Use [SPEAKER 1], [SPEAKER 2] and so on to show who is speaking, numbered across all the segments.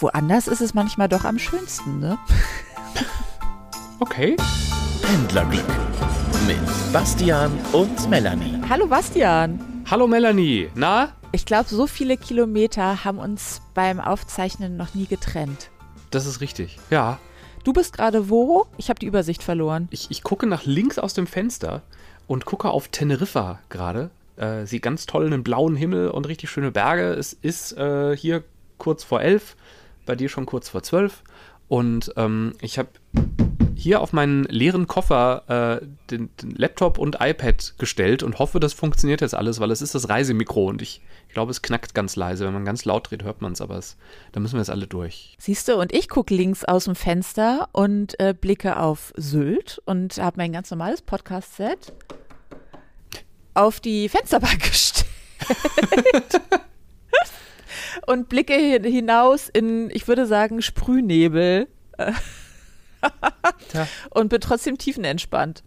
[SPEAKER 1] woanders ist es manchmal doch am schönsten, ne?
[SPEAKER 2] Okay.
[SPEAKER 3] Pendlerglück mit Bastian und Melanie.
[SPEAKER 1] Hallo Bastian.
[SPEAKER 2] Hallo Melanie. Na?
[SPEAKER 1] Ich glaube, so viele Kilometer haben uns beim Aufzeichnen noch nie getrennt.
[SPEAKER 2] Das ist richtig. Ja.
[SPEAKER 1] Du bist gerade wo? Ich habe die Übersicht verloren.
[SPEAKER 2] Ich, ich gucke nach links aus dem Fenster und gucke auf Teneriffa gerade. Äh, sieht ganz toll einen blauen Himmel und richtig schöne Berge. Es ist äh, hier kurz vor elf, bei dir schon kurz vor zwölf. Und ähm, ich habe hier auf meinen leeren Koffer äh, den, den, Laptop und iPad gestellt und hoffe, das funktioniert jetzt alles, weil es ist das Reisemikro und ich, ich glaube, es knackt ganz leise. Wenn man ganz laut dreht, hört man es, aber es, da müssen wir jetzt alle durch.
[SPEAKER 1] Siehst du, und ich gucke links aus dem Fenster und äh, blicke auf Sylt und habe mein ganz normales Podcast-Set auf die Fensterbank gestellt. und blicke hinaus in, ich würde sagen, Sprühnebel. und bin trotzdem tiefenentspannt.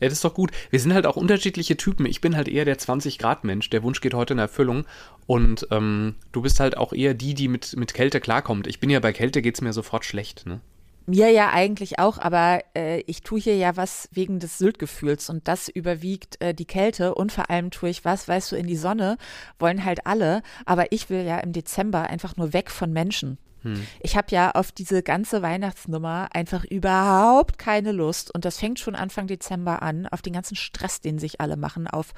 [SPEAKER 2] Ja, das ist doch gut. Wir sind halt auch unterschiedliche Typen. Ich bin halt eher der 20-Grad-Mensch. Der Wunsch geht heute in Erfüllung. Und ähm, du bist halt auch eher die, die mit, mit Kälte klarkommt. Ich bin ja bei Kälte geht es mir sofort schlecht, ne?
[SPEAKER 1] Mir ja eigentlich auch, aber äh, ich tue hier ja was wegen des Syltgefühls und das überwiegt äh, die Kälte und vor allem tue ich was, weißt du, in die Sonne wollen halt alle, aber ich will ja im Dezember einfach nur weg von Menschen. Hm. Ich habe ja auf diese ganze Weihnachtsnummer einfach überhaupt keine Lust. Und das fängt schon Anfang Dezember an, auf den ganzen Stress, den sich alle machen, auf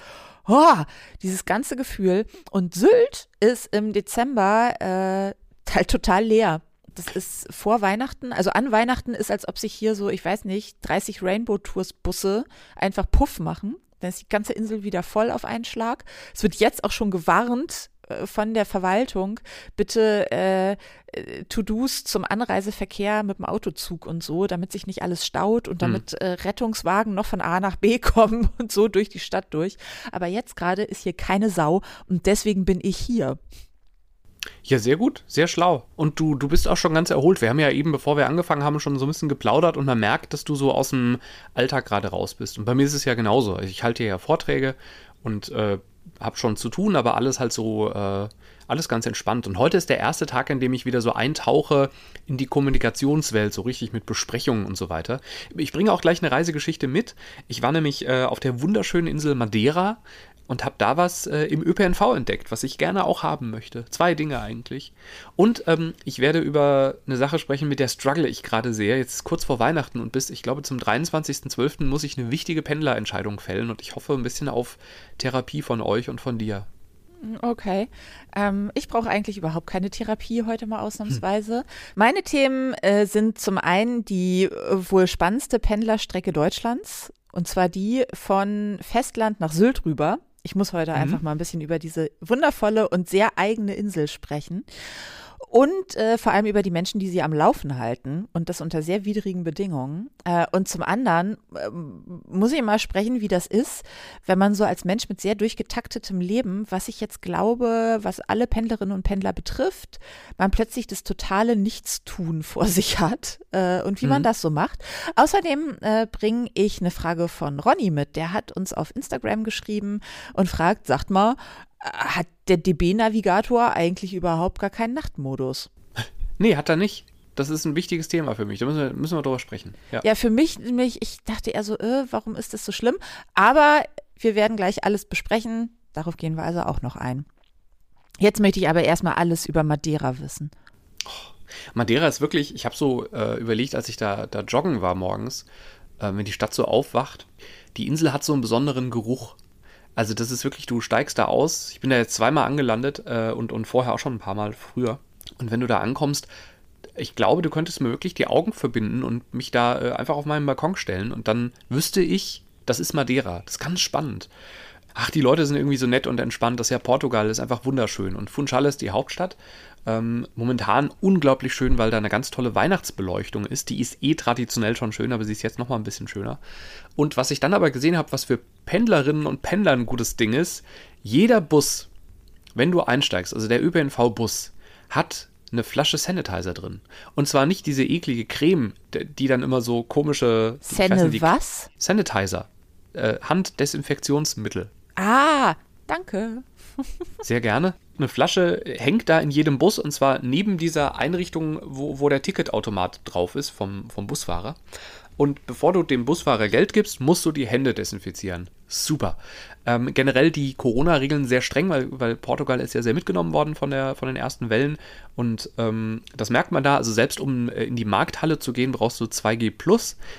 [SPEAKER 1] oh, dieses ganze Gefühl. Und Sylt ist im Dezember äh, halt total leer. Das ist vor Weihnachten, also an Weihnachten ist, als ob sich hier so, ich weiß nicht, 30 Rainbow Tours Busse einfach Puff machen. Dann ist die ganze Insel wieder voll auf einen Schlag. Es wird jetzt auch schon gewarnt, äh, von der Verwaltung bitte äh, To-Dos zum Anreiseverkehr mit dem Autozug und so, damit sich nicht alles staut und hm. damit hm. äh, Rettungswagen noch von A nach B kommen und so durch die Stadt durch. Aber jetzt gerade ist hier keine Sau und deswegen bin ich hier.
[SPEAKER 2] Ja, sehr gut, sehr schlau. Und du, du bist auch schon ganz erholt. Wir haben ja eben, bevor wir angefangen haben, schon so ein bisschen geplaudert und man merkt, dass du so aus dem Alltag gerade raus bist. Und bei mir ist es ja genauso. Ich halte ja Vorträge und äh, habe schon zu tun, aber alles halt so, äh, alles ganz entspannt. Und heute ist der erste Tag, an dem ich wieder so eintauche in die Kommunikationswelt, so richtig mit Besprechungen und so weiter. Ich bringe auch gleich eine Reisegeschichte mit. Ich war nämlich äh, auf der wunderschönen Insel Madeira und habe da was äh, im ÖPNV entdeckt, was ich gerne auch haben möchte. Zwei Dinge eigentlich. Und ähm, ich werde über eine Sache sprechen, mit der struggle ich gerade sehr. Jetzt kurz vor Weihnachten und bis, ich glaube, zum 23.12. muss ich eine wichtige Pendlerentscheidung fällen und ich hoffe ein bisschen auf Therapie von euch und von dir.
[SPEAKER 1] Okay. Ähm, ich brauche eigentlich überhaupt keine Therapie heute mal ausnahmsweise. Hm. Meine Themen äh, sind zum einen die äh, wohl spannendste Pendlerstrecke Deutschlands. Und zwar die von Festland nach Sylt rüber. Ich muss heute mhm. einfach mal ein bisschen über diese wundervolle und sehr eigene Insel sprechen und äh, vor allem über die Menschen, die sie am Laufen halten und das unter sehr widrigen Bedingungen. Äh, und zum anderen äh, muss ich mal sprechen, wie das ist, wenn man so als Mensch mit sehr durchgetaktetem Leben, was ich jetzt glaube, was alle Pendlerinnen und Pendler betrifft, man plötzlich das totale Nichtstun vor sich hat äh, und wie mhm. man das so macht. Außerdem äh, bringe ich eine Frage von Ronny mit. Der hat uns auf Instagram geschrieben und fragt, sagt mal, hat der DB-Navigator eigentlich überhaupt gar keinen Nachtmodus.
[SPEAKER 2] Nee, hat er nicht. Das ist ein wichtiges Thema für mich. Da müssen wir, müssen wir drüber sprechen.
[SPEAKER 1] Ja, ja für mich nämlich, ich dachte eher so, äh, warum ist das so schlimm? Aber wir werden gleich alles besprechen. Darauf gehen wir also auch noch ein. Jetzt möchte ich aber erstmal alles über Madeira wissen.
[SPEAKER 2] Oh, Madeira ist wirklich, ich habe so äh, überlegt, als ich da, da joggen war morgens, äh, wenn die Stadt so aufwacht, die Insel hat so einen besonderen Geruch. Also das ist wirklich, du steigst da aus. Ich bin da jetzt zweimal angelandet äh, und, und vorher auch schon ein paar Mal früher. Und wenn du da ankommst, ich glaube, du könntest mir wirklich die Augen verbinden und mich da äh, einfach auf meinen Balkon stellen und dann wüsste ich, das ist Madeira. Das ist ganz spannend. Ach, die Leute sind irgendwie so nett und entspannt. Das ist ja Portugal, ist einfach wunderschön. Und Funchal ist die Hauptstadt. Ähm, momentan unglaublich schön, weil da eine ganz tolle Weihnachtsbeleuchtung ist. Die ist eh traditionell schon schön, aber sie ist jetzt nochmal ein bisschen schöner. Und was ich dann aber gesehen habe, was für Pendlerinnen und Pendler ein gutes Ding ist, jeder Bus, wenn du einsteigst, also der ÖPNV-Bus, hat eine Flasche Sanitizer drin. Und zwar nicht diese eklige Creme, die dann immer so komische.
[SPEAKER 1] Senne was?
[SPEAKER 2] Sanitizer. Äh, Handdesinfektionsmittel.
[SPEAKER 1] Ah, danke.
[SPEAKER 2] Sehr gerne. Eine Flasche hängt da in jedem Bus und zwar neben dieser Einrichtung, wo, wo der Ticketautomat drauf ist vom, vom Busfahrer. Und bevor du dem Busfahrer Geld gibst, musst du die Hände desinfizieren. Super. Ähm, generell die Corona-Regeln sehr streng, weil, weil Portugal ist ja sehr mitgenommen worden von, der, von den ersten Wellen. Und ähm, das merkt man da. Also selbst um äh, in die Markthalle zu gehen, brauchst du 2G.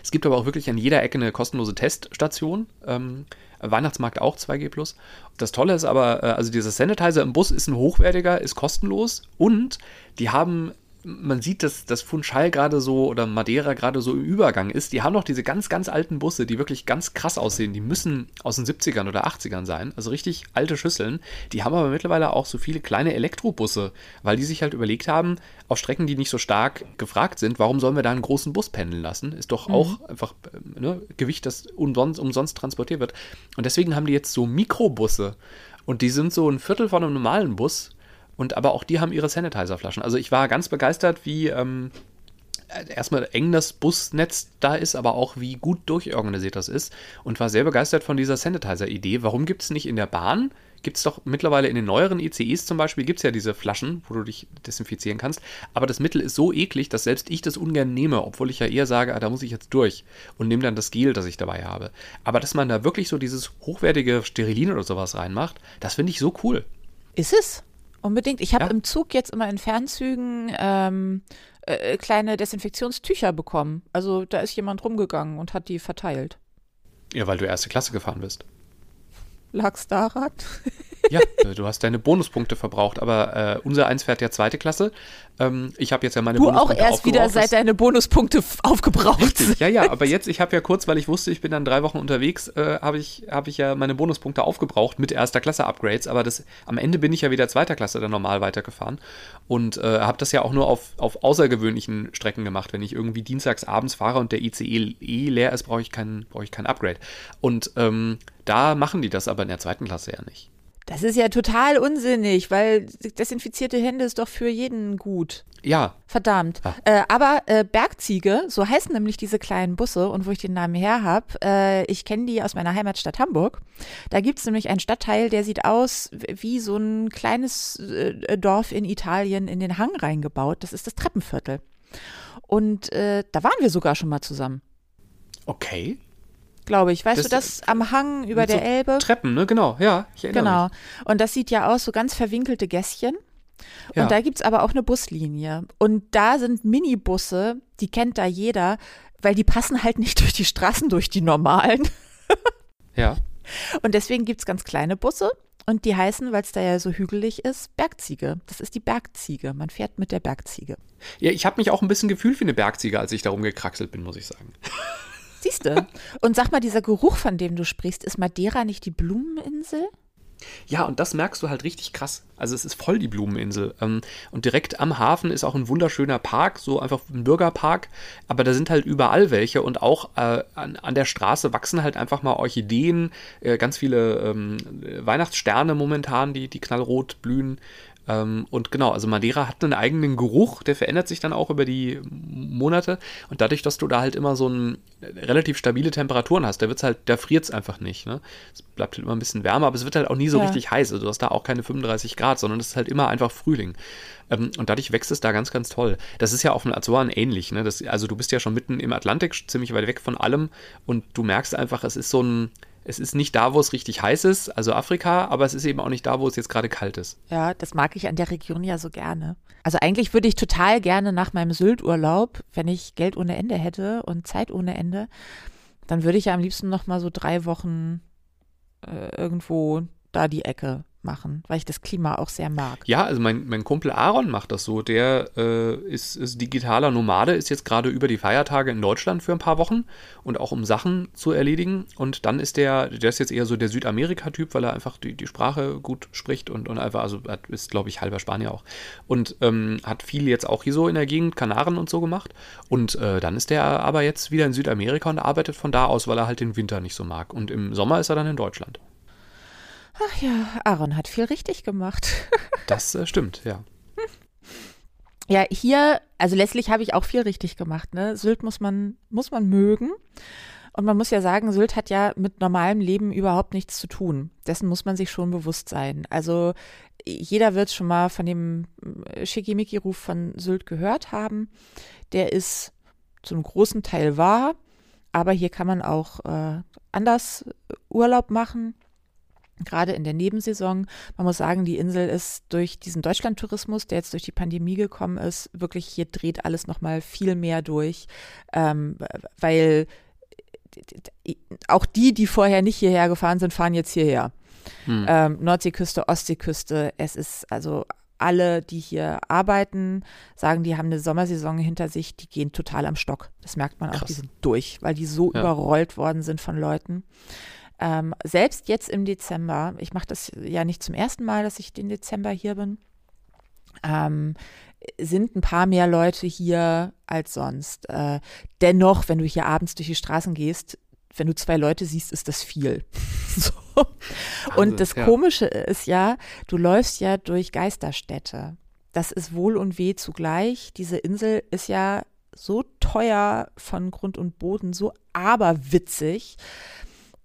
[SPEAKER 2] Es gibt aber auch wirklich an jeder Ecke eine kostenlose Teststation. Ähm, Weihnachtsmarkt auch 2G Das Tolle ist aber, äh, also dieser Sanitizer im Bus ist ein hochwertiger, ist kostenlos und die haben man sieht, dass das Funchal gerade so oder Madeira gerade so im Übergang ist. Die haben noch diese ganz, ganz alten Busse, die wirklich ganz krass aussehen. Die müssen aus den 70ern oder 80ern sein. Also richtig alte Schüsseln. Die haben aber mittlerweile auch so viele kleine Elektrobusse, weil die sich halt überlegt haben, auf Strecken, die nicht so stark gefragt sind, warum sollen wir da einen großen Bus pendeln lassen? Ist doch mhm. auch einfach ne, Gewicht, das umsonst, umsonst transportiert wird. Und deswegen haben die jetzt so Mikrobusse. Und die sind so ein Viertel von einem normalen Bus und aber auch die haben ihre Sanitizer-Flaschen. Also ich war ganz begeistert, wie ähm, erstmal eng das Busnetz da ist, aber auch wie gut durchorganisiert das ist. Und war sehr begeistert von dieser Sanitizer-Idee. Warum gibt es nicht in der Bahn? Gibt es doch mittlerweile in den neueren ICEs zum Beispiel, gibt es ja diese Flaschen, wo du dich desinfizieren kannst. Aber das Mittel ist so eklig, dass selbst ich das ungern nehme, obwohl ich ja eher sage, ah, da muss ich jetzt durch und nehme dann das Gel, das ich dabei habe. Aber dass man da wirklich so dieses hochwertige Sterilin oder sowas reinmacht, das finde ich so cool.
[SPEAKER 1] Ist es? Unbedingt. Ich habe ja. im Zug jetzt immer in Fernzügen ähm, äh, kleine Desinfektionstücher bekommen. Also da ist jemand rumgegangen und hat die verteilt.
[SPEAKER 2] Ja, weil du erste Klasse gefahren bist.
[SPEAKER 1] Lag's daran?
[SPEAKER 2] ja, du hast deine Bonuspunkte verbraucht, aber äh, unser eins fährt ja zweite Klasse. Ähm, ich habe jetzt ja meine
[SPEAKER 1] du Bonuspunkte Du auch erst wieder seit deine Bonuspunkte aufgebraucht
[SPEAKER 2] sind. Ja, ja, aber jetzt, ich habe ja kurz, weil ich wusste, ich bin dann drei Wochen unterwegs, äh, habe ich, hab ich ja meine Bonuspunkte aufgebraucht mit erster Klasse Upgrades, aber das, am Ende bin ich ja wieder zweiter Klasse dann normal weitergefahren und äh, habe das ja auch nur auf, auf außergewöhnlichen Strecken gemacht. Wenn ich irgendwie dienstags abends fahre und der ICE eh leer ist, brauche ich, kein, brauch ich kein Upgrade. Und ähm, da machen die das aber in der zweiten Klasse ja nicht.
[SPEAKER 1] Das ist ja total unsinnig, weil desinfizierte Hände ist doch für jeden gut.
[SPEAKER 2] Ja.
[SPEAKER 1] Verdammt. Ja. Äh, aber äh, Bergziege, so heißen nämlich diese kleinen Busse und wo ich den Namen her habe, äh, ich kenne die aus meiner Heimatstadt Hamburg. Da gibt es nämlich einen Stadtteil, der sieht aus wie so ein kleines äh, Dorf in Italien in den Hang reingebaut. Das ist das Treppenviertel. Und äh, da waren wir sogar schon mal zusammen.
[SPEAKER 2] Okay
[SPEAKER 1] glaube ich. Weißt das, du das am Hang über der so Elbe?
[SPEAKER 2] Treppen, ne? Genau, ja.
[SPEAKER 1] Ich erinnere genau. Mich. Und das sieht ja aus, so ganz verwinkelte Gässchen. Und ja. da gibt es aber auch eine Buslinie. Und da sind Minibusse, die kennt da jeder, weil die passen halt nicht durch die Straßen, durch die normalen.
[SPEAKER 2] ja.
[SPEAKER 1] Und deswegen gibt es ganz kleine Busse. Und die heißen, weil es da ja so hügelig ist, Bergziege. Das ist die Bergziege. Man fährt mit der Bergziege.
[SPEAKER 2] Ja, ich habe mich auch ein bisschen gefühlt wie eine Bergziege, als ich darum gekraxelt bin, muss ich sagen.
[SPEAKER 1] Siehst du? Und sag mal, dieser Geruch, von dem du sprichst, ist Madeira nicht die Blumeninsel?
[SPEAKER 2] Ja, und das merkst du halt richtig krass. Also es ist voll die Blumeninsel. Ähm, und direkt am Hafen ist auch ein wunderschöner Park, so einfach ein Bürgerpark. Aber da sind halt überall welche und auch äh, an, der Straße wachsen halt einfach mal Orchideen, äh, ganz viele ähm, Weihnachtssterne momentan, die, die knallrot blühen. Ähm, und genau, also Madeira hat einen eigenen Geruch, der verändert sich dann auch über die Monate. Und dadurch, dass du da halt immer so ein relativ stabile Temperaturen hast, da wird's halt, da friert es einfach nicht. Ne? Es bleibt halt immer ein bisschen wärmer, aber es wird halt auch nie so ja. richtig heiß. Also du hast da auch keine 35 Grad, sondern es ist halt immer einfach Frühling. Ähm, und dadurch wächst es da ganz, ganz toll. Das ist ja auf den Azoren ähnlich. Ne? Das, also du bist ja schon mitten im Atlantik, ziemlich weit weg von allem. Und du merkst einfach, es ist so ein es ist nicht da, wo es richtig heiß ist, also Afrika, aber es ist eben auch nicht da, wo es jetzt gerade kalt ist.
[SPEAKER 1] Ja, das mag ich an der Region ja so gerne. Also eigentlich würde ich total gerne nach meinem Sylt-Urlaub, wenn ich Geld ohne Ende hätte und Zeit ohne Ende, dann würde ich ja am liebsten noch mal so drei Wochen äh, irgendwo da die Ecke machen, weil ich das Klima auch sehr mag.
[SPEAKER 2] Ja, also mein, mein Kumpel Aaron macht das so. Der äh, ist, ist digitaler Nomade, ist jetzt gerade über die Feiertage in Deutschland für ein paar Wochen und auch um Sachen zu erledigen. Und dann ist der, der ist jetzt eher so der Südamerika-Typ, weil er einfach die, die Sprache gut spricht und, und einfach, also ist, glaube ich, halber Spanier auch. Und ähm, hat viel jetzt auch hier so in der Gegend, Kanaren und so gemacht. Und äh, dann ist der aber jetzt wieder in Südamerika und arbeitet von da aus, weil er halt den Winter nicht so mag. Und im Sommer ist er dann in Deutschland.
[SPEAKER 1] Ach ja, Aaron hat viel richtig gemacht.
[SPEAKER 2] das äh, stimmt, ja.
[SPEAKER 1] Ja, hier, also letztlich habe ich auch viel richtig gemacht. Ne? Sylt muss man, muss man mögen. Und man muss ja sagen, Sylt hat ja mit normalem Leben überhaupt nichts zu tun. Dessen muss man sich schon bewusst sein. Also jeder wird schon mal von dem äh, Schickimicki-Ruf von Sylt gehört haben. Der ist zu einem großen Teil wahr, aber hier kann man auch äh, anders Urlaub machen gerade in der Nebensaison. Man muss sagen, die Insel ist durch diesen Deutschlandtourismus, der jetzt durch die Pandemie gekommen ist, wirklich hier dreht alles nochmal viel mehr durch, ähm, weil auch die, die vorher nicht hierher gefahren sind, fahren jetzt hierher. Hm. Ähm, Nordseeküste, Ostseeküste, es ist also alle, die hier arbeiten, sagen, die haben eine Sommersaison hinter sich, die gehen total am Stock. Das merkt man auch, die sind durch, weil die so ja. überrollt worden sind von Leuten. Ähm, selbst jetzt im Dezember, ich mache das ja nicht zum ersten Mal, dass ich den Dezember hier bin, ähm, sind ein paar mehr Leute hier als sonst. Äh, dennoch, wenn du hier abends durch die Straßen gehst, wenn du zwei Leute siehst, ist das viel. so. Und das. Komische ist ja, du läufst ja durch Geisterstädte. Das ist Wohl und Weh zugleich. Diese Insel ist ja so teuer von Grund und Boden, so aberwitzig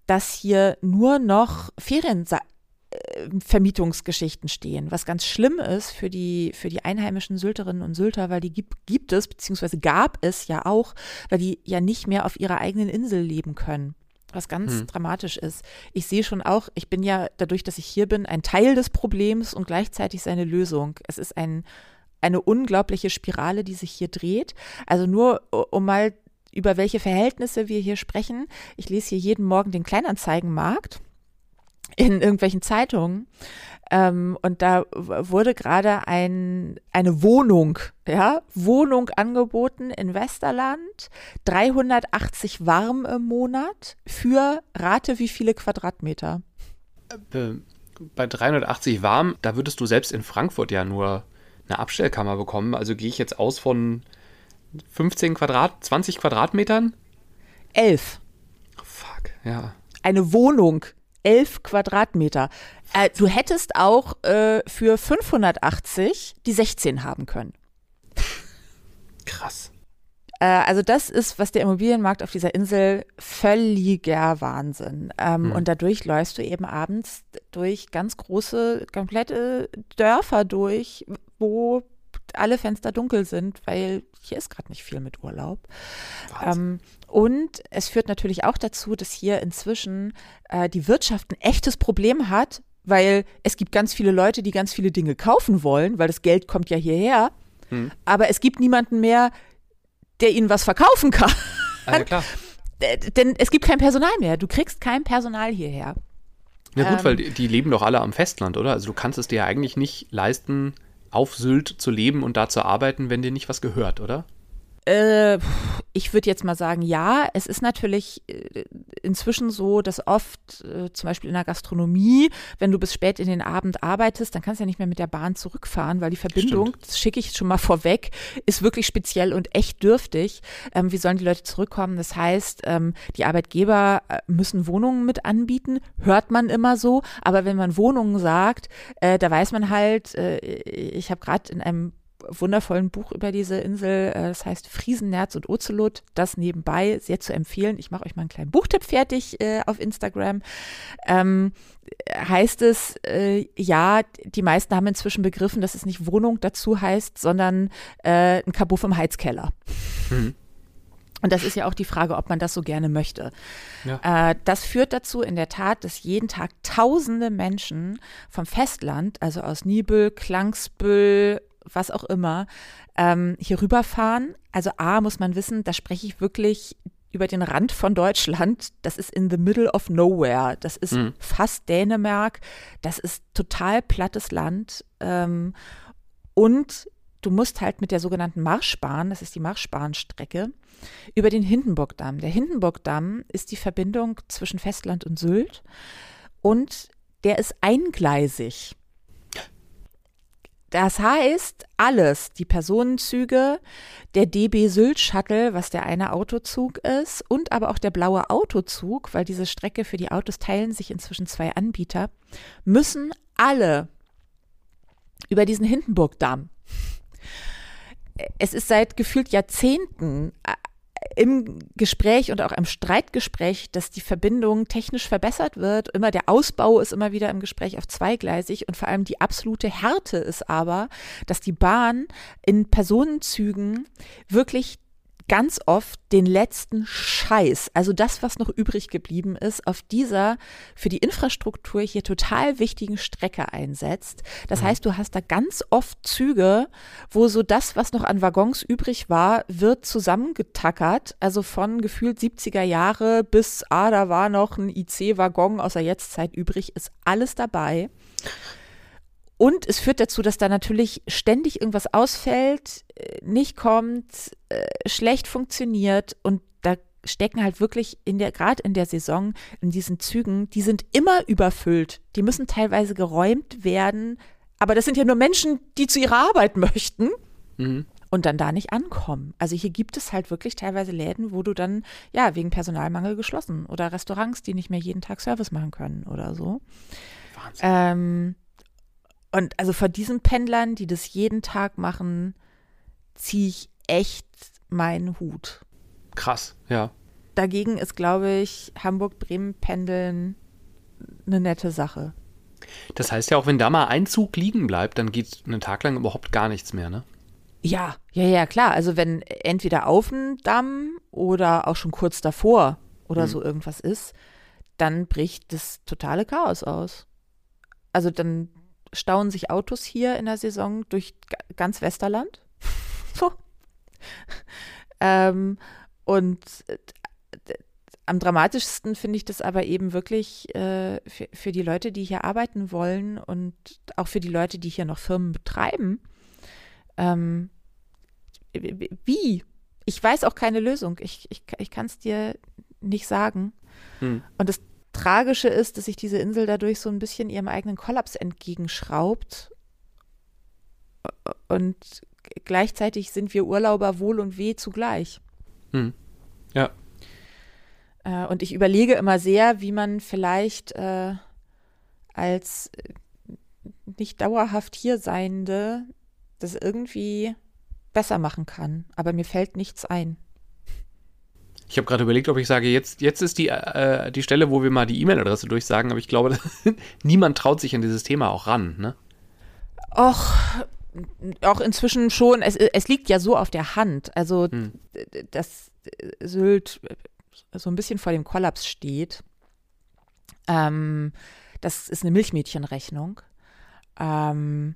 [SPEAKER 1] dass hier nur noch Ferienvermietungsgeschichten stehen, was ganz schlimm ist für die, für die einheimischen Sylterinnen und Sylter, weil die gibt, gibt es, beziehungsweise gab es ja auch, weil die ja nicht mehr auf ihrer eigenen Insel leben können was ganz hm. dramatisch ist. Ich sehe schon auch, ich bin ja dadurch, dass ich hier bin, ein Teil des Problems und gleichzeitig seine Lösung. Es ist ein, eine unglaubliche Spirale, die sich hier dreht. Also nur, um mal über welche Verhältnisse wir hier sprechen. Ich lese hier jeden Morgen den Kleinanzeigenmarkt in irgendwelchen Zeitungen. Ähm, und da wurde gerade ein, eine Wohnung, ja, Wohnung angeboten in Westerland, 380 warm im Monat für Rate wie viele Quadratmeter?
[SPEAKER 2] Äh, bei 380 warm, da würdest du selbst in Frankfurt ja nur eine Abstellkammer bekommen. Also gehe ich jetzt aus von 15 Quadrat, 20 Quadratmetern?
[SPEAKER 1] Elf.
[SPEAKER 2] Oh, fuck, ja.
[SPEAKER 1] Eine Wohnung, elf Quadratmeter. Äh, du hättest auch äh, für 580 die 16 haben können.
[SPEAKER 2] Krass.
[SPEAKER 1] Äh, also das ist, was der Immobilienmarkt auf dieser Insel völliger Wahnsinn. Ähm, hm. Und dadurch läufst du eben abends durch ganz große, komplette Dörfer durch, wo alle Fenster dunkel sind, weil hier ist gerade nicht viel mit Urlaub. Ähm, und es führt natürlich auch dazu, dass hier inzwischen äh, die Wirtschaft ein echtes Problem hat, weil es gibt ganz viele Leute, die ganz viele Dinge kaufen wollen, weil das Geld kommt ja hierher. Hm. Aber es gibt niemanden mehr, der ihnen was verkaufen kann.
[SPEAKER 2] Ja, klar.
[SPEAKER 1] Denn es gibt kein Personal mehr. Du kriegst kein Personal hierher.
[SPEAKER 2] Ja gut, ähm, weil die, die, leben doch alle am Festland, oder? Also du kannst es dir ja eigentlich nicht leisten, auf Sylt zu leben und da zu arbeiten, wenn dir nicht was gehört, oder?
[SPEAKER 1] Äh, ich würde jetzt mal sagen, ja. Es ist natürlich äh, inzwischen so, dass oft, äh, zum Beispiel in der Gastronomie, wenn du bis spät in den Abend arbeitest, dann kannst du ja nicht mehr mit der Bahn zurückfahren, weil die Verbindung, Stimmt. das schicke ich schon mal vorweg, ist wirklich speziell und echt dürftig. Ähm, wie sollen die Leute zurückkommen? Das heißt, ähm, die Arbeitgeber müssen Wohnungen mit anbieten, hört man immer so. Aber wenn man Wohnungen sagt, äh, da weiß man halt, ich habe gerade in einem wundervollen Buch über diese Insel. Äh, das heißt Friesen, Nerz und Ozelot. Das nebenbei sehr zu empfehlen. Ich mache euch mal einen kleinen Buchtipp fertig äh, auf Instagram. Ähm, heißt es, äh, ja, die meisten haben inzwischen begriffen, dass es nicht Wohnung dazu heißt, sondern äh, ein Kabuff im Heizkeller. Mhm. Und das ist ja auch die Frage, ob man das so gerne möchte. Ja. Äh, das führt dazu in der Tat, dass jeden Tag tausende Menschen vom Festland, also aus Nibel, Klangsbüll, was auch immer, ähm, hier rüberfahren. Also A, muss man wissen, da spreche ich wirklich über den Rand von Deutschland. Das ist in the middle of nowhere. Das ist mhm. fast Dänemark. Das ist total plattes Land. Ähm, und du musst halt mit der sogenannten Marschbahn, das ist die Marschbahnstrecke, über den Hindenburgdamm. Der Hindenburgdamm ist die Verbindung zwischen Festland und Sylt und der ist eingleisig. Das heißt, alles, die Personenzüge, der DB Sylt Shuttle, was der eine Autozug ist, und aber auch der blaue Autozug, weil diese Strecke für die Autos teilen sich inzwischen zwei Anbieter, müssen alle über diesen Hindenburgdamm. Es ist seit gefühlt Jahrzehnten im Gespräch und auch im Streitgespräch, dass die Verbindung technisch verbessert wird. Immer der Ausbau ist immer wieder im Gespräch auf zweigleisig und vor allem die absolute Härte ist aber, dass die Bahn in Personenzügen wirklich ganz oft den letzten Scheiß, also das, was noch übrig geblieben ist, auf dieser für die Infrastruktur hier total wichtigen Strecke einsetzt. Das mhm. heißt, du hast da ganz oft Züge, wo so das, was noch an Waggons übrig war, wird zusammengetackert, also von gefühlt 70er Jahre bis, ah, da war noch ein IC-Waggon aus der Jetztzeit übrig, ist alles dabei. Und es führt dazu, dass da natürlich ständig irgendwas ausfällt, äh, nicht kommt, äh, schlecht funktioniert und da stecken halt wirklich in der, gerade in der Saison, in diesen Zügen, die sind immer überfüllt. Die müssen teilweise geräumt werden. Aber das sind ja nur Menschen, die zu ihrer Arbeit möchten. Mhm. Und dann da nicht ankommen. Also hier gibt es halt wirklich teilweise Läden, wo du dann, ja, wegen Personalmangel geschlossen oder Restaurants, die nicht mehr jeden Tag Service machen können oder so. Wahnsinn. Ähm, und also vor diesen Pendlern, die das jeden Tag machen, ziehe ich echt meinen Hut.
[SPEAKER 2] Krass, ja.
[SPEAKER 1] Dagegen ist, glaube ich, Hamburg-Bremen-Pendeln eine nette Sache.
[SPEAKER 2] Das heißt ja auch, wenn da mal ein Zug liegen bleibt, dann geht einen Tag lang überhaupt gar nichts mehr, ne?
[SPEAKER 1] Ja, ja, ja, klar. Also wenn entweder auf dem Damm oder auch schon kurz davor oder hm. so irgendwas ist, dann bricht das totale Chaos aus. Also dann stauen sich Autos hier in der Saison durch ganz Westerland. so. ähm, und äh, am dramatischsten finde ich das aber eben wirklich äh, für, für, die Leute, die hier arbeiten wollen und auch für die Leute, die hier noch Firmen betreiben. Ähm, wie? Ich weiß auch keine Lösung. Ich, ich, ich kann es dir nicht sagen. Hm. Und das Tragische ist, dass sich diese Insel dadurch so ein bisschen ihrem eigenen Kollaps entgegenschraubt. Und gleichzeitig sind wir Urlauber wohl und weh zugleich.
[SPEAKER 2] Hm. Ja.
[SPEAKER 1] Äh, und ich überlege immer sehr, wie man vielleicht äh, als äh, nicht dauerhaft hier Seiende das irgendwie besser machen kann. Aber mir fällt nichts ein.
[SPEAKER 2] Ich habe gerade überlegt, ob ich sage, jetzt, jetzt ist die, äh, die Stelle, wo wir mal die E-Mail-Adresse durchsagen, aber ich glaube, niemand traut sich an dieses Thema auch ran, ne?
[SPEAKER 1] Och, auch inzwischen schon, es, es liegt ja so auf der Hand. Also, hm. dass Sylt so ein bisschen vor dem Kollaps steht. Ähm, das ist eine Milchmädchenrechnung. Ähm,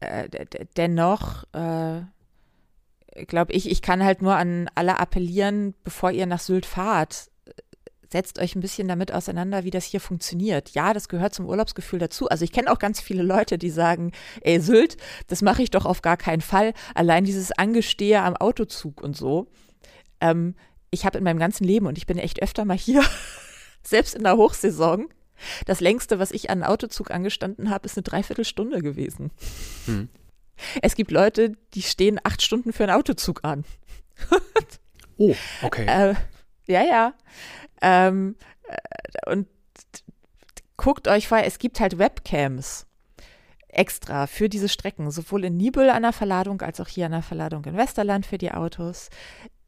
[SPEAKER 1] äh, dennoch äh, glaube ich, ich kann halt nur an alle appellieren, bevor ihr nach Sylt fahrt, setzt euch ein bisschen damit auseinander, wie das hier funktioniert. Ja, das gehört zum Urlaubsgefühl dazu. Also ich kenne auch ganz viele Leute, die sagen, ey Sylt, das mache ich doch auf gar keinen Fall. Allein dieses Angestehe am Autozug und so. Ähm, ich habe in meinem ganzen Leben, und ich bin echt öfter mal hier, selbst in der Hochsaison, das längste, was ich an Autozug angestanden habe, ist eine Dreiviertelstunde gewesen. Hm. Es gibt Leute, die stehen acht Stunden für einen Autozug an.
[SPEAKER 2] oh, okay. Äh,
[SPEAKER 1] ja, ja. Ähm, äh, und guckt euch vor, es gibt halt Webcams extra für diese Strecken, sowohl in Nibel an der Verladung als auch hier an der Verladung in Westerland für die Autos,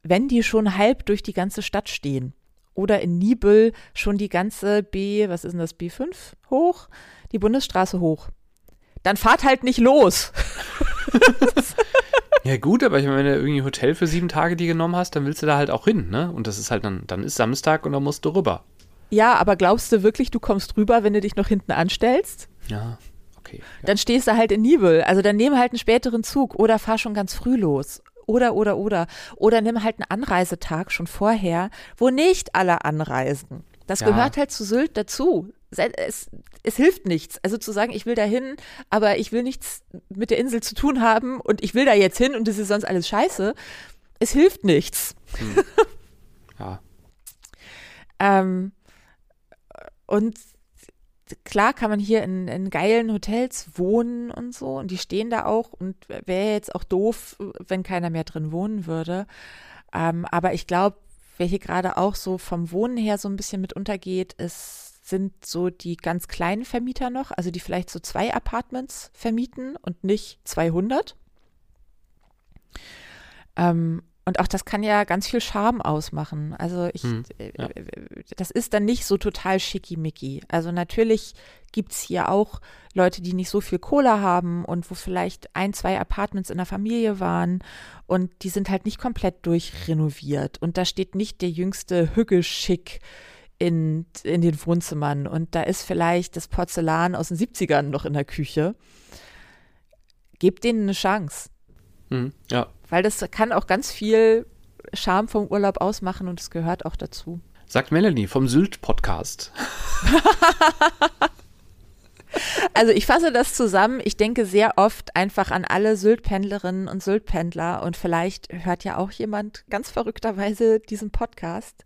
[SPEAKER 1] wenn die schon halb durch die ganze Stadt stehen. Oder in Nibel schon die ganze B, was ist denn das, B5 hoch, die Bundesstraße hoch dann fahrt halt nicht los.
[SPEAKER 2] ja gut, aber ich meine, wenn du irgendwie Hotel für sieben Tage die genommen hast, dann willst du da halt auch hin, ne? Und das ist halt dann, dann ist Samstag und dann musst du rüber.
[SPEAKER 1] Ja, aber glaubst du wirklich, du kommst rüber, wenn du dich noch hinten anstellst?
[SPEAKER 2] Ja, okay.
[SPEAKER 1] Ja. Dann stehst du halt in Nibel. Also dann nehme halt einen späteren Zug oder fahr schon ganz früh los. Oder, oder, oder. Oder nimm halt einen Anreisetag schon vorher, wo nicht alle anreisen. Das ja. gehört halt zu Sylt dazu es, es hilft nichts. Also zu sagen, ich will da hin, aber ich will nichts mit der Insel zu tun haben und ich will da jetzt hin und das ist sonst alles scheiße. Es hilft nichts. Hm.
[SPEAKER 2] Ja.
[SPEAKER 1] ähm, und klar kann man hier in, in geilen Hotels wohnen und so und die stehen da auch und wäre jetzt auch doof, wenn keiner mehr drin wohnen würde. Ähm, aber ich glaube, wer hier gerade auch so vom Wohnen her so ein bisschen mit untergeht, ist sind so die ganz kleinen Vermieter noch, also die vielleicht so zwei Apartments vermieten und nicht 200. Ähm, Und auch das kann ja ganz viel Charme ausmachen. Also ich,
[SPEAKER 2] Hm,
[SPEAKER 1] äh,
[SPEAKER 2] ja.
[SPEAKER 1] das ist dann nicht so total schickimicki. Also natürlich gibt es hier auch Leute, die nicht so viel Kohle haben und wo vielleicht ein, zwei Apartments in der Familie waren und die sind halt nicht komplett durchrenoviert. Und da steht nicht der jüngste Hügge-Schick in, in den Wohnzimmern und da ist vielleicht das Porzellan aus den 70ern noch in der Küche. Gebt denen eine Chance.
[SPEAKER 2] Hm, ja.
[SPEAKER 1] Weil das kann auch ganz viel Charme vom Urlaub ausmachen und es gehört auch dazu.
[SPEAKER 2] Sagt Melanie vom Sylt-Podcast.
[SPEAKER 1] Also ich fasse das zusammen. Ich denke sehr oft einfach an alle Sylt-Pendlerinnen und Sylt-Pendler und vielleicht hört ja auch jemand ganz verrückterweise diesen Podcast.